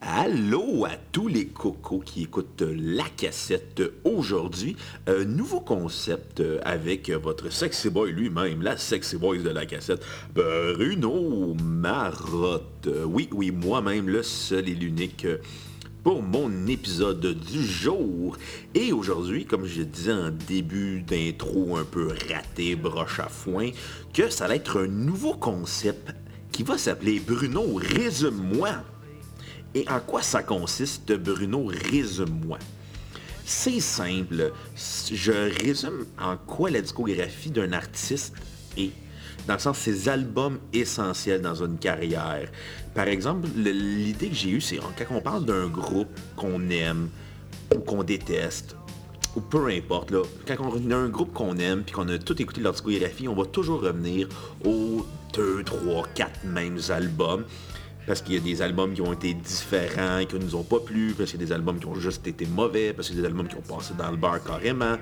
Allô à tous les cocos qui écoutent la cassette aujourd'hui. Un nouveau concept euh, avec votre sexy boy lui-même, la sexy boy de la cassette, Bruno Marotte. Oui, oui, moi-même, le seul et l'unique euh, pour mon épisode du jour. Et aujourd'hui, comme je disais en début d'intro un peu raté, broche à foin, que ça va être un nouveau concept qui va s'appeler Bruno Résume-moi. Et en quoi ça consiste, Bruno? Résume-moi? C'est simple. Je résume en quoi la discographie d'un artiste est. Dans le sens, ses albums essentiels dans une carrière. Par exemple, le- l'idée que j'ai eue, c'est quand on parle d'un groupe qu'on aime ou qu'on déteste, ou peu importe, quand on a un groupe qu'on aime puis qu'on a tout écouté leur discographie, on va toujours revenir aux 2, 3, 4 mêmes albums. Parce qu'il y a des albums qui ont été différents, qui ne nous ont pas plu, parce qu'il y a des albums qui ont juste été mauvais, parce qu'il y a des albums qui ont passé dans le bar carrément.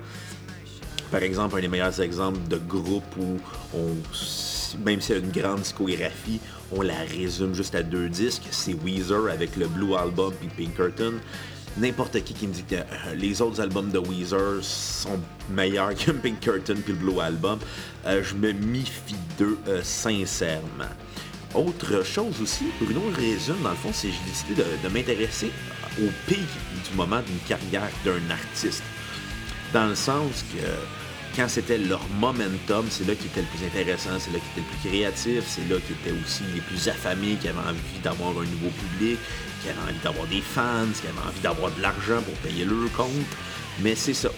Par exemple, un des meilleurs exemples de groupes où, on, même s'il y a une grande discographie, on la résume juste à deux disques, c'est Weezer avec le Blue Album puis Pinkerton. N'importe qui qui me dit que euh, les autres albums de Weezer sont meilleurs que Pinkerton puis le Blue Album, euh, je me méfie d'eux euh, sincèrement. Autre chose aussi, Bruno résume, dans le fond, c'est j'ai décidé de, m'intéresser au pic du moment d'une carrière d'un artiste dans le sens que quand c'était leur momentum, c'est là qui était le plus intéressant, c'est là qui était le plus créatif, c'est là qui était aussi les plus affamés, qui avaient envie d'avoir un nouveau public, qui avaient envie d'avoir des fans, qui avaient envie d'avoir de l'argent pour payer leur compte. Mais c'est ça.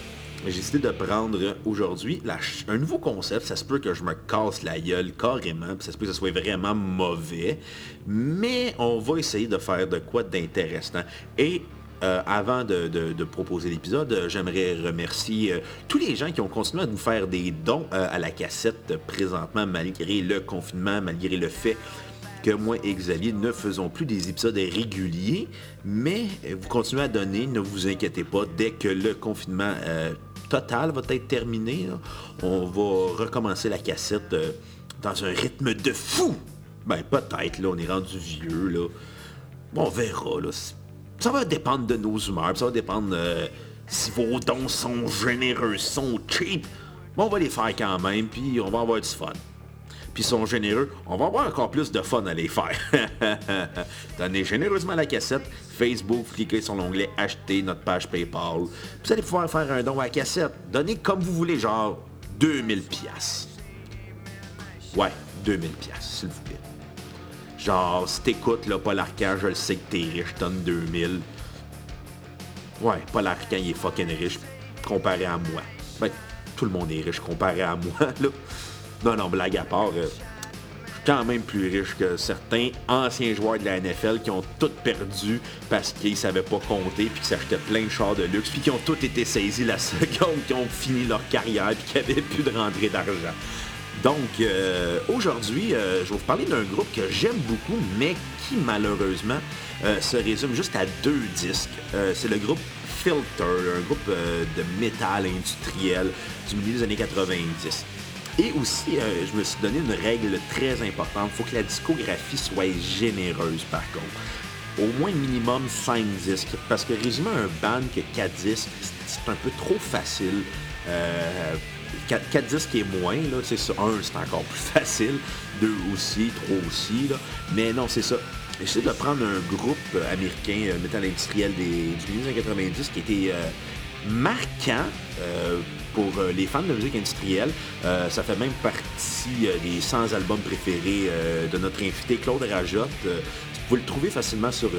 J'ai décidé de prendre aujourd'hui un nouveau concept. Ça se peut que je me casse la gueule carrément, puis ça se peut que ce soit vraiment mauvais. Mais on va essayer de faire de quoi d'intéressant. Et euh, avant de, proposer l'épisode, j'aimerais remercier euh, tous les gens qui ont continué à nous faire des dons euh, à la cassette présentement, malgré le confinement, malgré le fait que moi et Xavier ne faisons plus des épisodes réguliers, mais vous continuez à donner, ne vous inquiétez pas, dès que le confinement total va être terminé, là, on va recommencer la cassette euh, dans un rythme de fou. Ben peut-être, là, on est rendu vieux, là. Bon, on verra, là. Ça va dépendre de nos humeurs, ça va dépendre euh, si vos dons sont généreux, sont cheap. Bon, on va les faire quand même, puis on va avoir du fun. Puis sont généreux, on va avoir encore plus de fun à les faire. Donnez généreusement la cassette, Facebook, cliquez sur l'onglet Acheter notre page PayPal. Vous allez pouvoir faire un don à cassette. Donnez comme vous voulez, genre 2000 pièces. Ouais, 2000 pièces, s'il vous plaît. Genre, si t'écoutes, là, Paul Arcand, je le sais que t'es riche, donne 2000. Ouais, Paul Arcand, il est fucking riche comparé à moi. Ben, tout le monde est riche comparé à moi, là. Non, non, blague à part, euh, quand même plus riche que certains anciens joueurs de la NFL qui ont tout perdu parce qu'ils savaient pas compter puis qui s'achetaient plein de chars de luxe puis qui ont tous été saisis la seconde qui ont fini leur carrière puis qui avaient plus de rentrée d'argent. Donc, euh, aujourd'hui, euh, je vais vous parler d'un groupe que j'aime beaucoup, mais qui malheureusement euh, se résume juste à deux disques. C'est le groupe Filter, un groupe de métal industriel du milieu des années 90. Et aussi, euh, je me suis donné une règle très importante. Il faut que la discographie soit généreuse, par contre. Au moins minimum 5 disques. Parce que résumer un band que 4 disques, c'est un peu trop facile. Euh, 4, disques et moins, là, c'est ça. Un, c'est encore plus facile. Deux aussi, trois aussi, là. Mais non, c'est ça. J'essaie de prendre un groupe américain, euh, métal industriel des, du milieu des années 90 qui était euh, marquant euh, pour euh, les fans de musique industrielle. Euh, ça fait même partie des 100 albums préférés de notre invité Claude Rajotte. Vous le trouvez facilement sur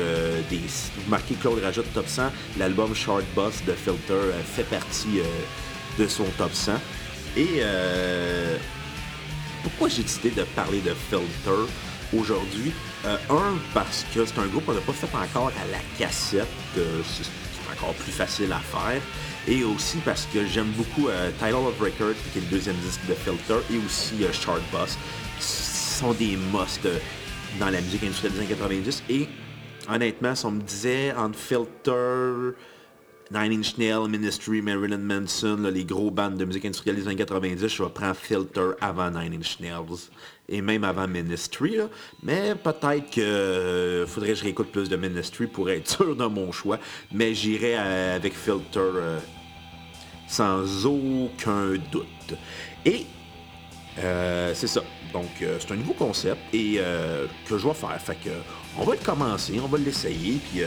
des... Vous marquez Claude Rajotte Top 100. L'album Short Bus de Filter fait partie de son Top 100. Et pourquoi j'ai décidé de parler de Filter aujourd'hui? Un, parce que c'est un groupe qu'on n'a pas fait encore à la cassette. Plus facile à faire. Et aussi parce que j'aime beaucoup euh, Title of Record, qui est le deuxième disque de Filter, et aussi euh, qui sont des musts euh, dans la musique industrielle des années 90. Et honnêtement, si on me disait entre Filter, Nine Inch Nails, Ministry, Marilyn Manson, les gros bandes de musique industrielle des années 90, je vais prendre Filter avant Nine Inch Nails. Et même avant Ministry. Mais peut-être que euh, faudrait que je réécoute plus de Ministry pour être sûr de mon choix. Mais j'irai euh, avec Filter euh, sans aucun doute. Et c'est ça. Donc, c'est un nouveau concept et que je vais faire. Fait que, on va le commencer, on va l'essayer. Puis,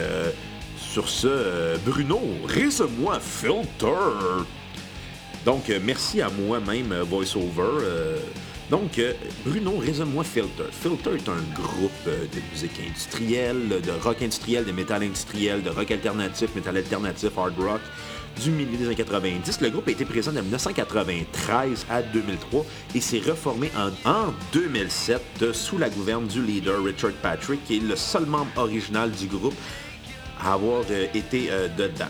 sur ce, Bruno, résume-moi Filter. Donc, merci à moi-même, VoiceOver. Donc, euh, Bruno, résume-moi Filter. Filter est un groupe euh, de musique industrielle, de rock industriel, de métal industriel, de rock alternatif, métal alternatif, hard rock du milieu des années 90. Le groupe a été présent de 1993 à 2003 et s'est reformé en, 2007 sous la gouverne du leader Richard Patrick, qui est le seul membre original du groupe à avoir euh, été dedans.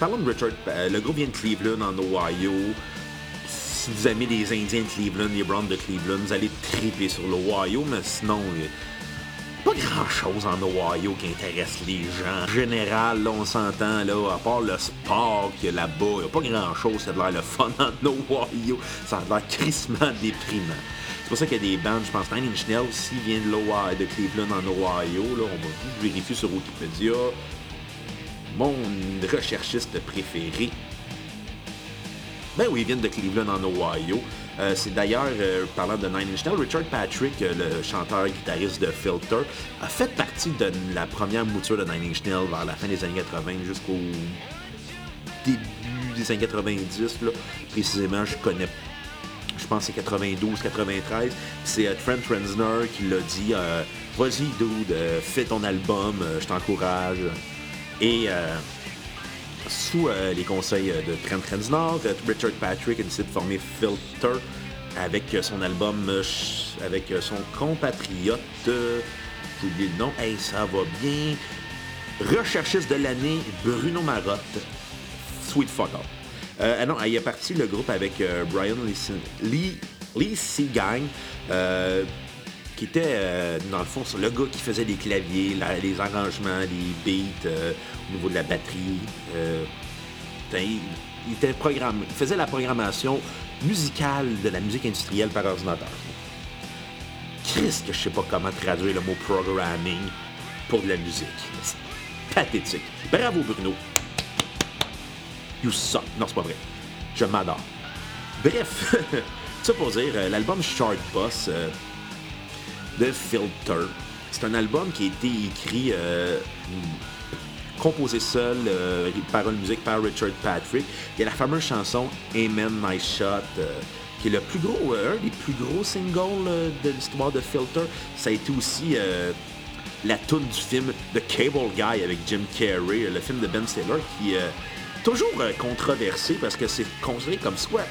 parlons de Richard, le groupe vient de Cleveland en Ohio si vous aimez les Indiens de Cleveland, les Browns de Cleveland, vous allez triper sur l'Ohio, mais sinon, pas grand-chose en Ohio qui intéresse les gens. En général, là, on s'entend, là, à part le sport qu'il y a là-bas, il n'y a pas grand-chose ça a l'air le fun en Ohio. Ça a l'air crissement déprimant. C'est pour ça qu'il y a des bandes, je pense, Nine Inch Nails aussi vient de, de Cleveland en Ohio. Là, on va vérifier sur Wikipédia. Mon recherchiste préféré, ben oui, ils viennent de Cleveland en Ohio. Euh, c'est d'ailleurs, euh, parlant de Nine Inch Nails, Richard Patrick, euh, le chanteur-guitariste de Filter, a fait partie de la première mouture de Nine Inch Nails vers la fin des années 80 jusqu'au début des années 90. Là. Précisément, je connais, je pense c'est 92, 93. C'est Trent Reznor qui l'a dit Vas-y, dude, fais ton album, je t'encourage. Et sous euh, les conseils euh, de Trent Reznor, Richard Patrick a décidé de former Filter avec euh, son album, avec son compatriote, j'ai oublié le nom, hey, ça va bien, recherchiste de l'année, Bruno Marotte, Sweet Fuck ah non, il est parti le groupe avec Brian Lee, Lee, Seagang, était, dans le fond, le gars qui faisait les claviers, les arrangements, les beats, au niveau de la batterie. Euh, il, était programme, il faisait la programmation musicale de la musique industrielle par ordinateur. Christ que je sais pas comment traduire le mot programming pour de la musique. C'est pathétique. Bravo Bruno. You suck. Non, c'est pas vrai. Je m'adore. Bref, ça pour dire, euh, l'album Short Boss euh, de Filter, c'est un album qui a été écrit composé seul, euh, parole musique par Richard Patrick. Il y a la fameuse chanson Amen Nice Shot, euh, qui est le plus gros, euh, un des plus gros singles de l'histoire de Filter. Ça a été aussi la tune du film The Cable Guy avec Jim Carrey, le film de Ben Stiller, qui est toujours controversé parce que c'est considéré comme soit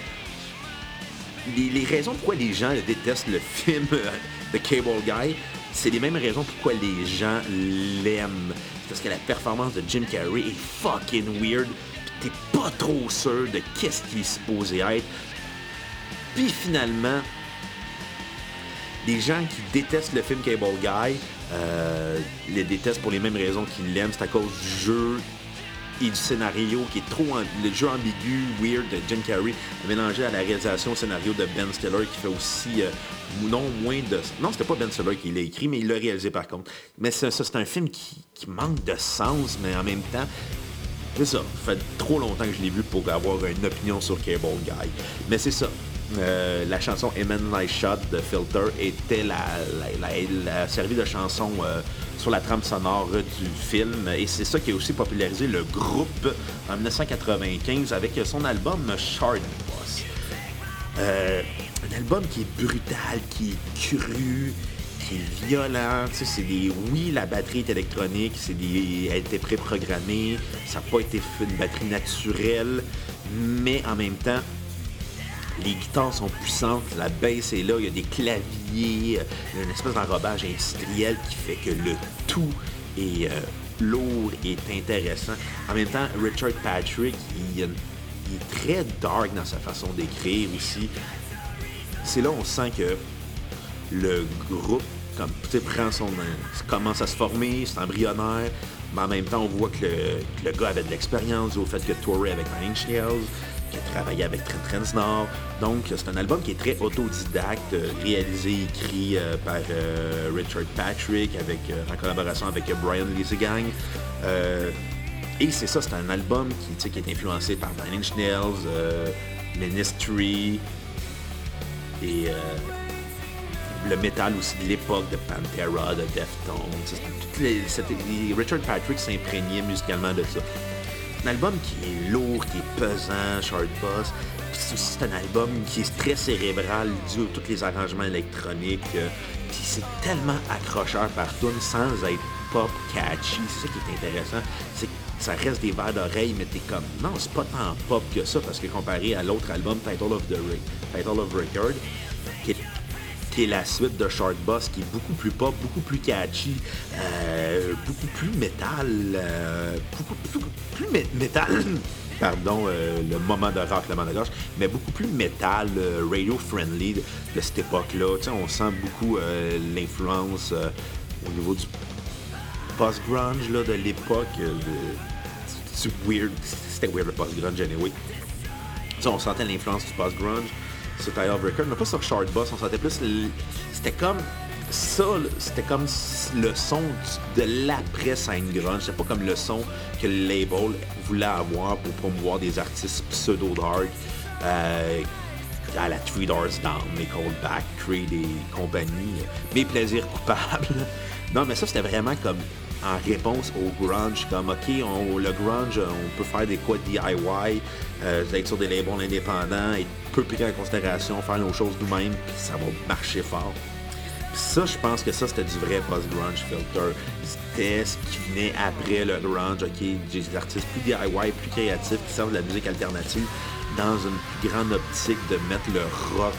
les, les, raisons pourquoi les gens détestent le film The Cable Guy, c'est les mêmes raisons pourquoi les gens l'aiment parce que la performance de Jim Carrey est fucking weird. T'es pas trop sûr de qu'est-ce qu'il est supposé être. Puis finalement, les gens qui détestent le film Cable Guy euh, les détestent pour les mêmes raisons qu'ils l'aiment. C'est à cause du jeu et du scénario qui est trop... le jeu ambigu, weird de Jim Carrey, mélangé à la réalisation scénario de Ben Stiller qui fait aussi... Euh, non moins de... Non, c'était pas Ben Stiller qui l'a écrit, mais il l'a réalisé par contre. Mais ça, c'est un film qui, manque de sens, mais en même temps... C'est ça. Ça fait trop longtemps que je l'ai vu pour avoir une opinion sur Cable Guy. Mais c'est ça. Euh, la chanson Eman Nice Shot de Filter était la, la, servi de chanson euh, sur la trame sonore du film et c'est ça qui a aussi popularisé le groupe en 1995 avec son album Shard Boss. Euh, un album qui est brutal, qui est cru, qui est violent. C'est des, oui, la batterie est électronique, c'est des, elle était préprogrammée, ça n'a pas été une batterie naturelle, mais en même temps, les guitares sont puissantes, la basse est là, il y a des claviers, il y a une espèce d'enrobage industriel qui fait que le tout est euh, lourd et intéressant. En même temps, Richard Patrick, il, est très dark dans sa façon d'écrire aussi. C'est là où on sent que le groupe comme, prend son, commence à se former, c'est embryonnaire, mais en même temps, on voit que le, gars avait de l'expérience au fait que tourer avec Nine Nails qui a travaillé avec Trent Reznor. Donc, c'est un album qui est très autodidacte, réalisé, écrit par Richard Patrick, avec, en collaboration avec Brian Gang. et c'est ça, c'est un album qui, qui est influencé par Nine Inch Ministry et le métal aussi de l'époque de Pantera, de Deftones. Richard Patrick s'imprégnait musicalement de ça. Un album qui est lourd, qui est pesant, short boss. C'est un album qui est très cérébral dû à tous les arrangements électroniques. Euh, puis c'est tellement accrocheur par tune sans être pop catchy. C'est ça qui est intéressant. C'est que ça reste des verres d'oreille, mais t'es comme non, c'est pas tant pop que ça parce que comparé à l'autre album, Title of the Title of Record, qui la suite de Short Boss, qui est beaucoup plus pop, beaucoup plus catchy, euh, beaucoup plus métal, euh, beaucoup, plus. Pardon, euh, le moment de rock, le moment de gauche, mais beaucoup plus métal, radio-friendly de, cette époque-là. On sent beaucoup l'influence au niveau du post-grunge de l'époque. C'était weird, weird le post-grunge anyway. on sentait l'influence du post-grunge Record, mais pas sur Short Boss. On sentait plus. C'était comme ça, c'était comme le son de l'après-scène grunge. C'était pas comme le son que le label voulait avoir pour promouvoir des artistes pseudo-dark. Euh, à la Three Doors Down, Nickelback, Creed et compagnie. Mes plaisirs coupables. non, mais ça, c'était vraiment comme en réponse au grunge, comme OK, on, le grunge, on peut faire des quoi DIY, euh, être sur des labels indépendants, être peu pris en considération, faire nos choses nous-mêmes, puis ça va marcher fort. ça, je pense que ça, c'était du vrai post-grunge filter. C'était ce qui venait après le grunge, OK, des artistes plus DIY, plus créatifs, qui servent de la musique alternative dans une grande optique de mettre le rock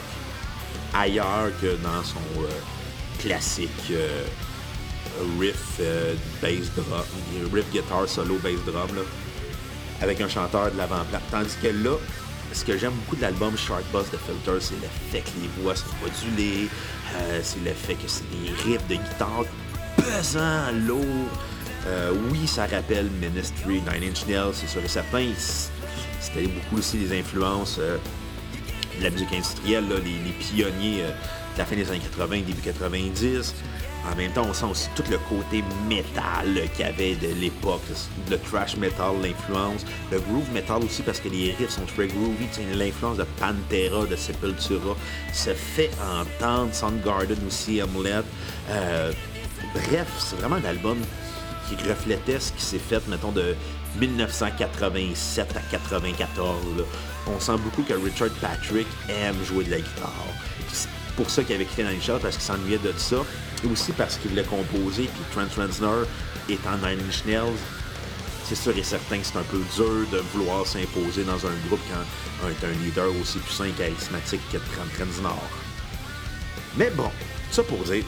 ailleurs que dans son euh, classique. Euh, riff euh, bass drum, riff guitar solo bass drum, là, avec un chanteur de l'avant-plan. Tandis que là, ce que j'aime beaucoup de l'album Shark Boss de Filter, c'est le fait que les voix sont modulées, euh, c'est le fait que c'est des riffs de guitare pesants, lourds. Euh, oui, ça rappelle Ministry, Nine Inch Nails, c'est sûr et certain. C'était beaucoup aussi des influences de la musique industrielle, les, pionniers de la fin des années 80, début 90. En même temps, on sent aussi tout le côté métal qu'il y avait de l'époque, le thrash metal, l'influence, le groove metal aussi parce que les riffs sont très groovy, l'influence de Pantera, de Sepultura se fait entendre, Soundgarden aussi, Amulet. Euh, bref, c'est vraiment un album qui reflétait ce qui s'est fait, mettons, de 1987 à 94. On sent beaucoup que Richard Patrick aime jouer de la guitare pour ça qu'il avait quitté Nine Shot, parce qu'il s'ennuyait de ça. Et aussi parce qu'il voulait composer, puis Trent Reznor étant Nine Inch Nails, c'est sûr et certain que c'est un peu dur de vouloir s'imposer dans un groupe quand est un leader aussi puissant et charismatique que Trent Reznor. Mais bon, ça pour dire,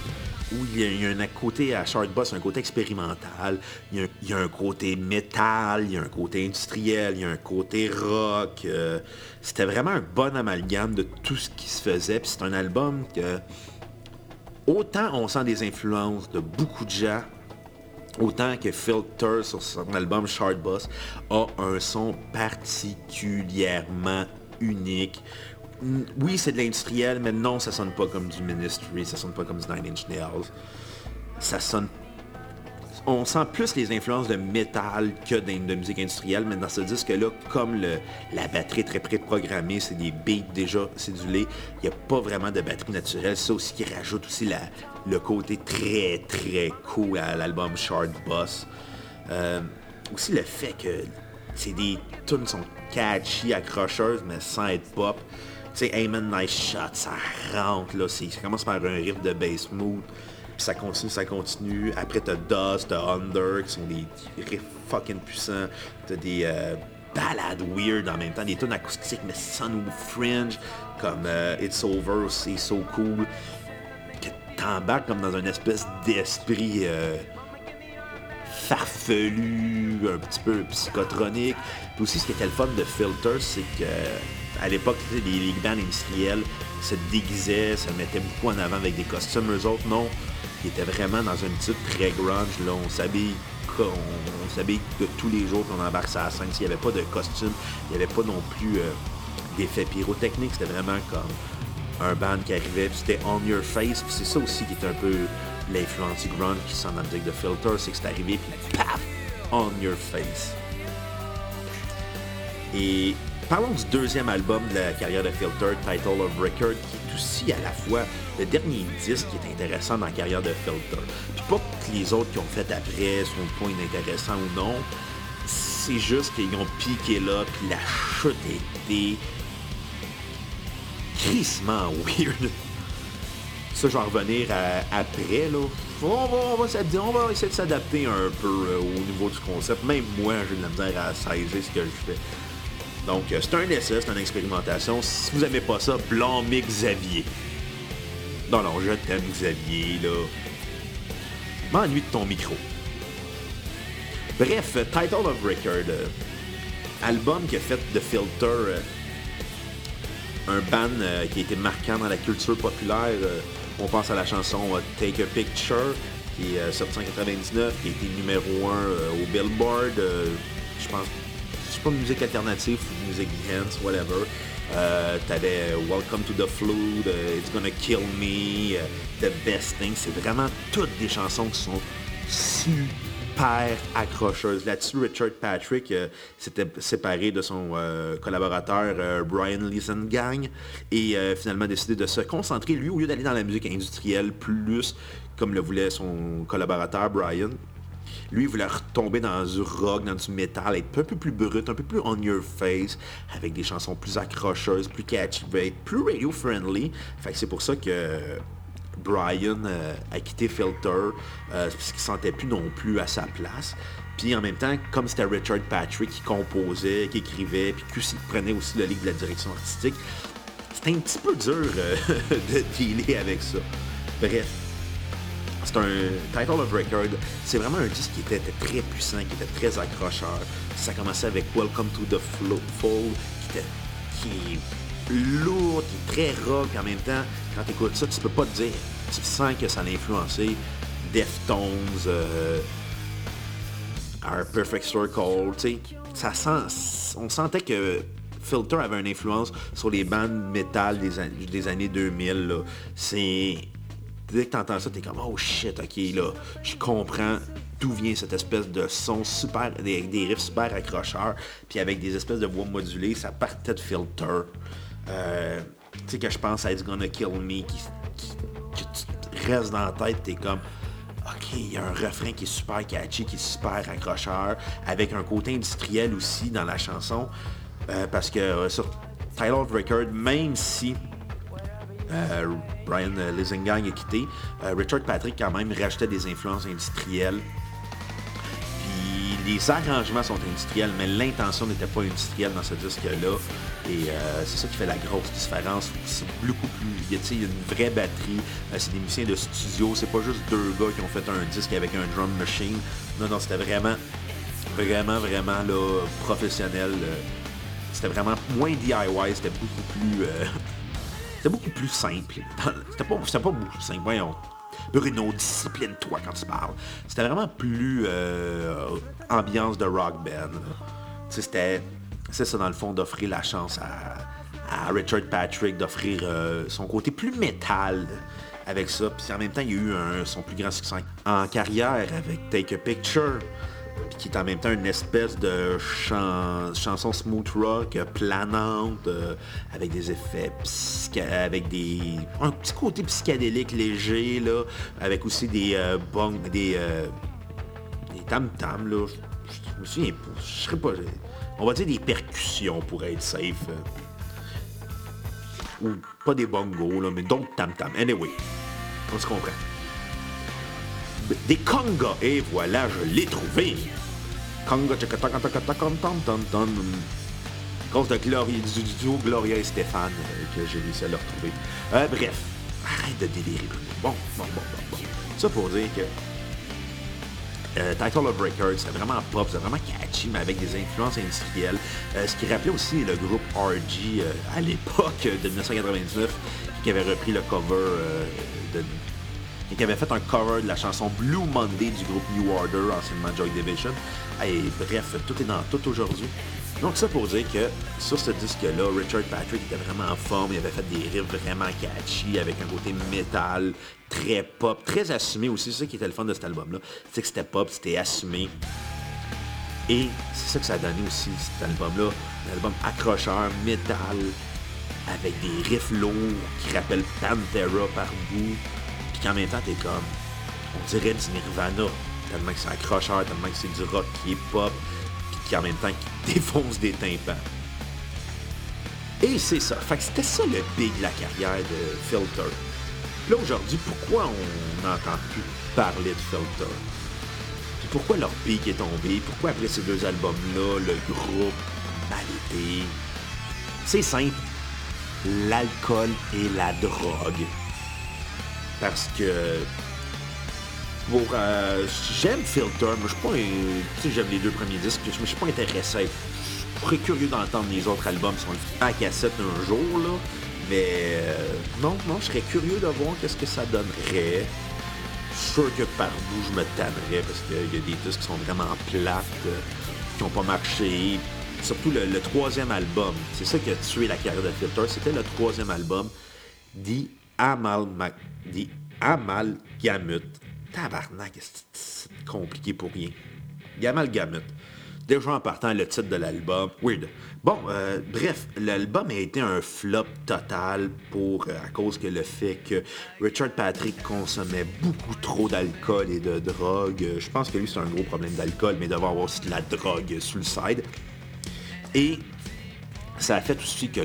il y, a, un côté à Short Boss, un côté expérimental, il y, a, un côté métal, il y a un côté industriel, il y a un côté rock. Euh, c'était vraiment un bon amalgame de tout ce qui se faisait. C'est un album que autant on sent des influences de beaucoup de gens, autant que Filter sur son album Short Boss a un son particulièrement unique oui, c'est de l'industriel, mais non, ça sonne pas comme du Ministry, ça sonne pas comme du Nine Inch Nails. Ça sonne... On sent plus les influences de métal que de, musique industrielle, mais dans ce disque-là, comme la batterie est très préprogrammée, c'est des beats déjà cédulés, il n'y a pas vraiment de batterie naturelle. C'est aussi qui rajoute aussi le côté très, très cool à l'album Shard Boss. Euh, aussi le fait que c'est des tunes sont catchy, accrocheuses, mais sans être pop sais, Amen Nice Shot, ça rentre, là. Ça commence par un riff de bass smooth, puis ça continue, ça continue. Après, t'as Dust, t'as Under, qui sont des riffs fucking puissants. T'as des euh, ballades weird en même temps, des tunes acoustiques, mais son fringe, comme euh, It's Over, c'est so cool. Que t'embarques comme dans une espèce d'esprit... Euh, farfelu, un petit peu psychotronique. Puis aussi, ce qui était le fun de Filter, c'est que à l'époque, les, les bands industriels se déguisaient, se mettaient beaucoup en avant avec des costumes. Eux autres, non. Ils étaient vraiment dans une petite très grunge. Là. On s'habille on, tous les jours qu'on embarque sur la scène. S'il n'y avait pas de costume, il n'y avait pas non plus euh, d'effets pyrotechniques. C'était vraiment comme un band qui arrivait, puis c'était on your face. Puis c'est ça aussi qui est un peu l'influence grunge qui sent dans la musique de Filter, c'est que c'est arrivé, puis paf, on your face. Et parlons du deuxième album de la carrière de Filter, Title of Record, qui est aussi à la fois le dernier disque qui est intéressant dans la carrière de Filter. Puis pas que les autres qui ont fait après sont point intéressants ou non, c'est juste qu'ils ont piqué là, puis la chute était crissement weird. Ça, je vais en revenir après, là. On va essayer de s'adapter un peu euh, au niveau du concept. Même moi, j'ai de la misère à saisir ce que je fais. Donc, euh, c'est un essai, c'est une expérimentation. Si vous n'aimez pas ça, blâmez Xavier. Non, non, je t'aime, Xavier, là. M'ennuie de ton micro. Bref, Title of Record. Euh, album qui a fait de Filter un band qui a été marquant dans la culture populaire. on pense à la chanson Take a Picture, qui est sortie en 99, qui a été numéro 1 au Billboard. je pense c'est pas musique alternative musique dance, whatever. Euh, T'avais Welcome to the Flood, It's Gonna Kill Me, uh, The Best Thing. C'est vraiment toutes des chansons qui sont super accrocheuses. Là-dessus, Richard Patrick euh, s'était séparé de son euh, collaborateur euh, Brian Gang et finalement décidé de se concentrer, lui, au lieu d'aller dans la musique industrielle plus comme le voulait son collaborateur Brian, lui, il voulait retomber dans du rock, dans du métal, être un peu plus brut, un peu plus on your face, avec des chansons plus accrocheuses, plus catchy, plus radio-friendly. Fait que c'est pour ça que Brian euh, a quitté Filter, euh, parce qu'il ne sentait plus non plus à sa place. Puis en même temps, comme c'était Richard Patrick qui composait, qui écrivait, puis qui prenait aussi le livre de la direction artistique, c'était un petit peu dur euh, de dealer avec ça. Bref, c'est un title of record. C'est vraiment un disque qui était, très puissant, qui était très accrocheur. Ça commençait avec Welcome to the Flow, qui, était, qui est lourd, qui est très rock. En même temps, quand tu écoutes ça, tu peux pas te dire. Tu sens que ça a influencé Deftones, euh, Our Perfect Circle. Ça sent, on sentait que Filter avait une influence sur les bandes métal des, des années 2000. C'est dès que t'entends ça, t'es comme oh shit, ok là, je comprends d'où vient cette espèce de son super, des, des riffs super accrocheurs, puis avec des espèces de voix modulées, ça partait de filter. Euh, tu sais que je pense à It's Gonna Kill Me, qui, qui, reste dans la tête, t'es comme OK, il y a un refrain qui est super catchy, qui est super accrocheur, avec un côté industriel aussi dans la chanson. Euh, parce que euh, sur Title of Record, même si Brian Lisingang est quitté. Euh, Richard Patrick, quand même, rachetait des influences industrielles. Puis les arrangements sont industriels, mais l'intention n'était pas industrielle dans ce disque-là. Et euh, c'est ça qui fait la grosse différence. C'est beaucoup plus. Il y, a, une vraie batterie. c'est des musiciens de studio. C'est pas juste deux gars qui ont fait un disque avec un drum machine. Non, non, c'était vraiment, vraiment, vraiment là, professionnel. C'était vraiment moins DIY. C'était beaucoup plus. C'était beaucoup plus simple. C'était pas, pas beaucoup simple, voyons. Bruno, discipline-toi quand tu parles. C'était vraiment plus euh, ambiance de rock band. C'était, c'est ça dans le fond d'offrir la chance à, Richard Patrick d'offrir euh, son côté plus métal avec ça. Puis en même temps, il y a eu son plus grand succès en carrière avec Take a Picture qui est en même temps une espèce de chanson smooth rock euh, planante euh, avec des effets avec des un petit côté psychédélique léger là avec aussi des euh, des des tam tam là. Je me souviens je serais pas on va dire des percussions pour être safe ou pas des bongos là mais d'autres tam tam anyway on se comprend des congas et voilà je l'ai trouvé Conga Cause de Gloria, du duo Gloria et Stéphane euh, que j'ai réussi à le retrouver. Euh, bref, arrête de délirer, Bon, bon, bon, bon, bon. Ça pour dire que euh, Title of Records, c'est vraiment pop, c'est vraiment catchy, mais avec des influences industrielles. ce qui rappelait aussi le groupe RG à l'époque de 1999, qui avait repris le cover de et qui avait fait un cover de la chanson Blue Monday du groupe New Order, anciennement Joy Division. Et bref, tout est dans tout aujourd'hui. Donc ça pour dire que sur ce disque-là, Richard Patrick était vraiment en forme, il avait fait des riffs vraiment catchy, avec un côté métal, très pop, très assumé aussi, c'est ça qui était le fun de cet album-là. C'est que c'était pop, c'était assumé. Et c'est ça que ça a donné aussi, cet album-là, un album accrocheur, métal, avec des riffs lourds qui rappellent Pantera par bout, puis qu'en même temps, t'es comme, on dirait du Nirvana, tellement que c'est accrocheur, tellement que c'est du rock qui est pop, puis qui en même temps qui défonce des tympans. Et c'est ça. Fait que c'était ça le big de la carrière de Filter. Là, aujourd'hui, pourquoi on n'entend plus parler de Filter? Puis pourquoi leur big est tombé? Pourquoi après ces deux albums-là, le groupe mal été? C'est simple l'alcool et la drogue. Parce que pour euh, j'aime Filter, mais je suis pas tu sais j'aime les deux premiers disques, mais je suis pas intéressé. Je serais curieux d'entendre les autres albums on le à cassette un jour là. Mais euh, non, non, je serais curieux de voir qu'est-ce que ça donnerait. Je suis sûr que par bout je me tannerais parce qu'il y a des disques qui sont vraiment plates, euh, qui n'ont pas marché, surtout le, troisième album. C'est ça qui a tué la carrière de Filter. C'était le troisième album, dit Amal, dit Amalgamut. Tabarnak, c'est compliqué pour rien? Gamalgamut. Déjà en partant, le titre de l'album. Weird. Bon, euh, bref, l'album a été un flop total pour, euh, à cause que le fait que Richard Patrick consommait beaucoup trop d'alcool et de drogue. Je pense que lui, c'est un gros problème d'alcool, mais d'avoir aussi de la drogue sur le side. Et ça a fait aussi que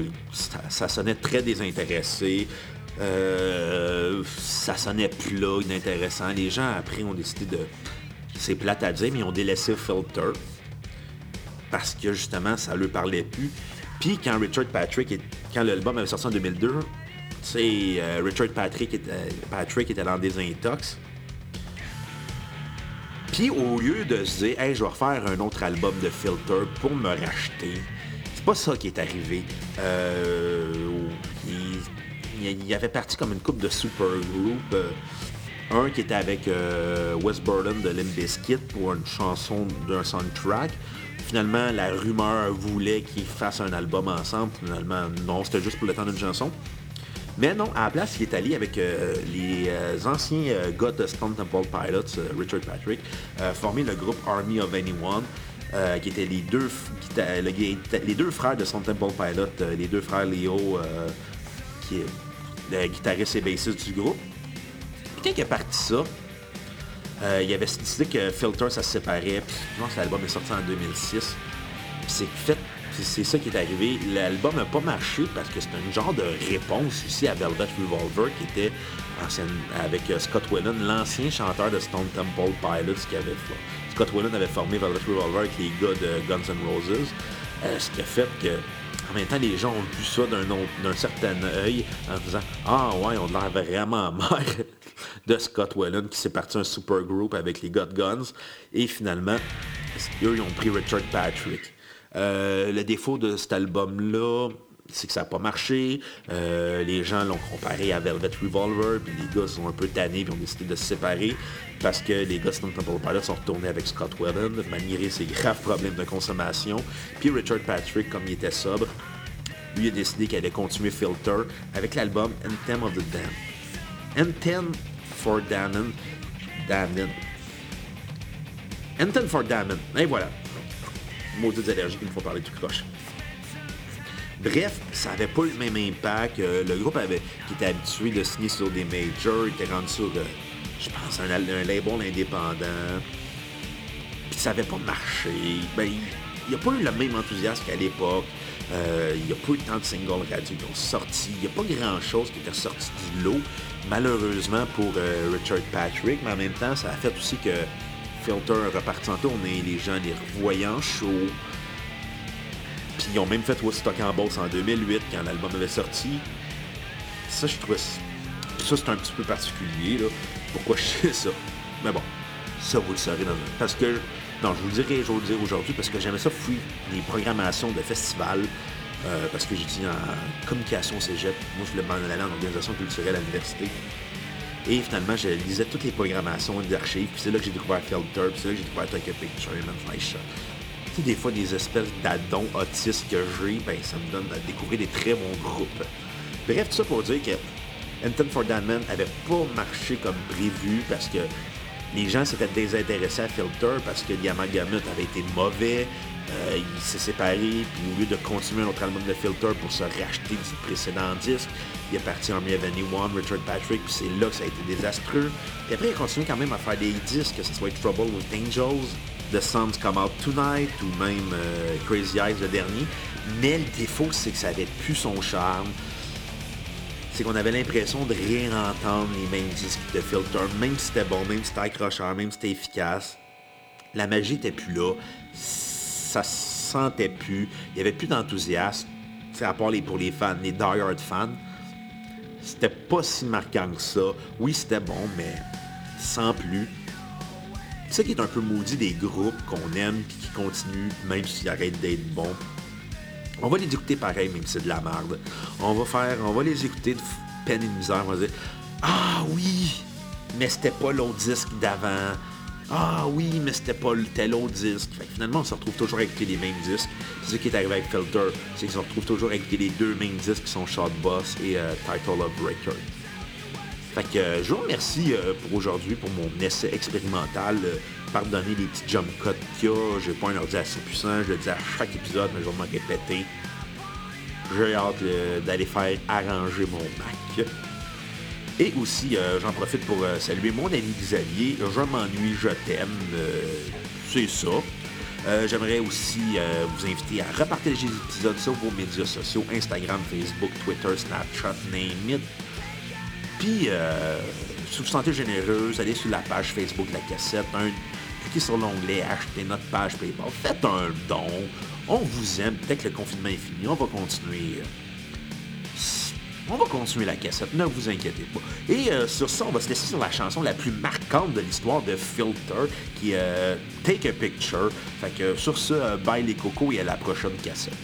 ça, sonnait très désintéressé. Euh, ça sonnait plat, inintéressant. Les gens, après, ont décidé de... C'est plate à dire, mais ils ont délaissé Filter. Parce que, justement, ça ne leur parlait plus. Puis, quand Richard Patrick... Quand l'album avait sorti en 2002, tu euh, Richard Patrick était, Patrick était dans des intox. Puis au lieu de se dire, hey, je vais refaire un autre album de Filter pour me racheter, c'est pas ça qui est arrivé. Euh, il, avait parti comme une coupe de super group. Euh, un qui était avec euh, Wes Burden de Limp Bizkit pour une chanson d'un soundtrack. Finalement, la rumeur voulait qu'ils fassent un album ensemble. Finalement, non, c'était juste pour le temps d'une chanson. Mais non, à la place, il est allé avec euh, les anciens gars de Stone Temple Pilots, Richard Patrick, former le groupe Army of Anyone. qui étaient les deux, les deux frères de Stone Temple Pilots, les deux frères Léo, qui est le guitariste et bassiste du groupe. Puis quand il est parti ça, il avait décidé que Filter ça se séparait. Puis je pense que l'album est sorti en 2006. Puis c'est fait c'est ça qui est arrivé. L'album n'a pas marché parce que c'est un genre de réponse aussi à Velvet Revolver qui était avec euh, Scott Whelan, l'ancien chanteur de Stone Temple Pilots qui avait Scott Whelan avait formé Velvet Revolver avec les gars de Guns N' Roses. Euh, ce qui a fait que en même temps, les gens ont vu ça d'un certain œil en disant Ah ouais, on a l'air vraiment mère de Scott Whelan qui s'est parti un super group avec les God Guns. Et finalement, eux, ils ont pris Richard Patrick. Euh, le défaut de cet album-là, c'est que ça n'a pas marché. Euh, les gens l'ont comparé à Velvet Revolver, puis les gars sont un peu tannés, puis ont décidé de se séparer parce que les gars de Temple Pilots sont retournés avec Scott Whelan, malgré ses graves problèmes de consommation. Puis Richard Patrick, comme il était sobre, lui a décidé qu'il allait continuer Filter avec l'album Anthem of the Damned. Anthem for Damned. Damned. Anthem for Damned. Et voilà maudites allergies qui me font parler tout croche. Bref, ça n'avait pas le même impact. Euh, le groupe avait, qui était habitué de signer sur des majors, était rendu sur, euh, je pense, un, label indépendant. Puis ça n'avait pas marché. Ben, il n'y a pas eu le même enthousiasme qu'à l'époque. Euh, il n'y a pas eu tant de singles radio qui ont sorti. Il n'y a pas grand-chose qui était sorti du lot, malheureusement pour Richard Patrick. Mais en même temps, ça a fait aussi que Filter reparti en tournée, les gens les revoyant chaud. Ils ont même fait Woodstock en Boss en 2008 quand l'album avait sorti. Ça, je trouve ça, c'est un petit peu particulier. Pourquoi je sais ça? Mais bon, ça, vous le saurez dans Parce que, non, je vous le dirai, je vous le dire aujourd'hui, parce que j'aimais ça fouiller les programmations de festivals, euh, parce que j'étais en communication cégep. Moi, je voulais m'en aller en organisation culturelle à l'université. Et finalement, je lisais toutes les programmations d'archives, puis c'est là que j'ai découvert Filter, puis c'est là que j'ai découvert Take a Picture, Nice Des fois, des espèces d'addons autistes que j'ai, ben, ça me donne à découvrir des très bons groupes. Bref, tout ça pour dire que Anton for Damned avait pas marché comme prévu parce que les gens s'étaient désintéressés à Filter parce que Yamagamut avait été mauvais. Euh, il s'est séparé, puis au lieu de continuer un autre album de Filter pour se racheter du précédent disque, il est parti en Miami One, Richard Patrick, puis c'est là que ça a été désastreux. Puis après, il a continué quand même à faire des disques, que ce soit Trouble with Angels, The Suns Come Out Tonight, ou même euh, Crazy Eyes, le dernier. Mais le défaut, c'est que ça avait plus son charme c'est qu'on avait l'impression de réentendre les mêmes disques de Filter, même si c'était bon, même si c'était accrocheur, même si c'était efficace. La magie était plus là, ça se sentait plus, il n'y avait plus d'enthousiasme, à part les, pour les fans, les die-hard fans. C'était pas si marquant que ça. Oui, c'était bon, mais sans plus. Ça qui est un peu maudit des groupes qu'on aime et qui continuent, même s'ils arrêtent d'être bons. On va les écouter pareil, même si c'est de la merde. On va faire, on va les écouter de peine et de misère. On va dire Ah oui, mais c'était pas l'autre disque d'avant. Ah oui, mais c'était pas tel autre disque. finalement, on se retrouve toujours à écouter les mêmes disques. C'est ce qui est arrivé avec Filter, c'est qu'ils se retrouvent toujours à écouter les deux mêmes disques qui sont Shot Boss et euh, Title of Record. Euh, je vous remercie euh, pour aujourd'hui, pour mon essai expérimental. pardonnez les petits jump cuts qu'il y a. J'ai pas un ordi assez puissant, je le dis à chaque épisode, mais je vais m'en répéter. J'ai hâte d'aller faire arranger mon Mac. Et aussi, euh, j'en profite pour euh, saluer mon ami Xavier. Je m'ennuie, je t'aime. Euh, c'est ça. J'aimerais aussi vous inviter à repartager les épisodes sur vos médias sociaux, Instagram, Facebook, Twitter, Snapchat, name it. Puis, si vous sentez généreuse, allez sur la page Facebook de la cassette, cliquez sur l'onglet Acheter notre page PayPal, faites un don. On vous aime. Peut-être que le confinement est fini, on va continuer on va continuer la cassette, ne vous inquiétez pas. Et euh, sur ça, on va se laisser sur la chanson la plus marquante de l'histoire de Filter, qui est euh, Take a Picture. Fait que sur ce, euh, bye les cocos et à la prochaine cassette.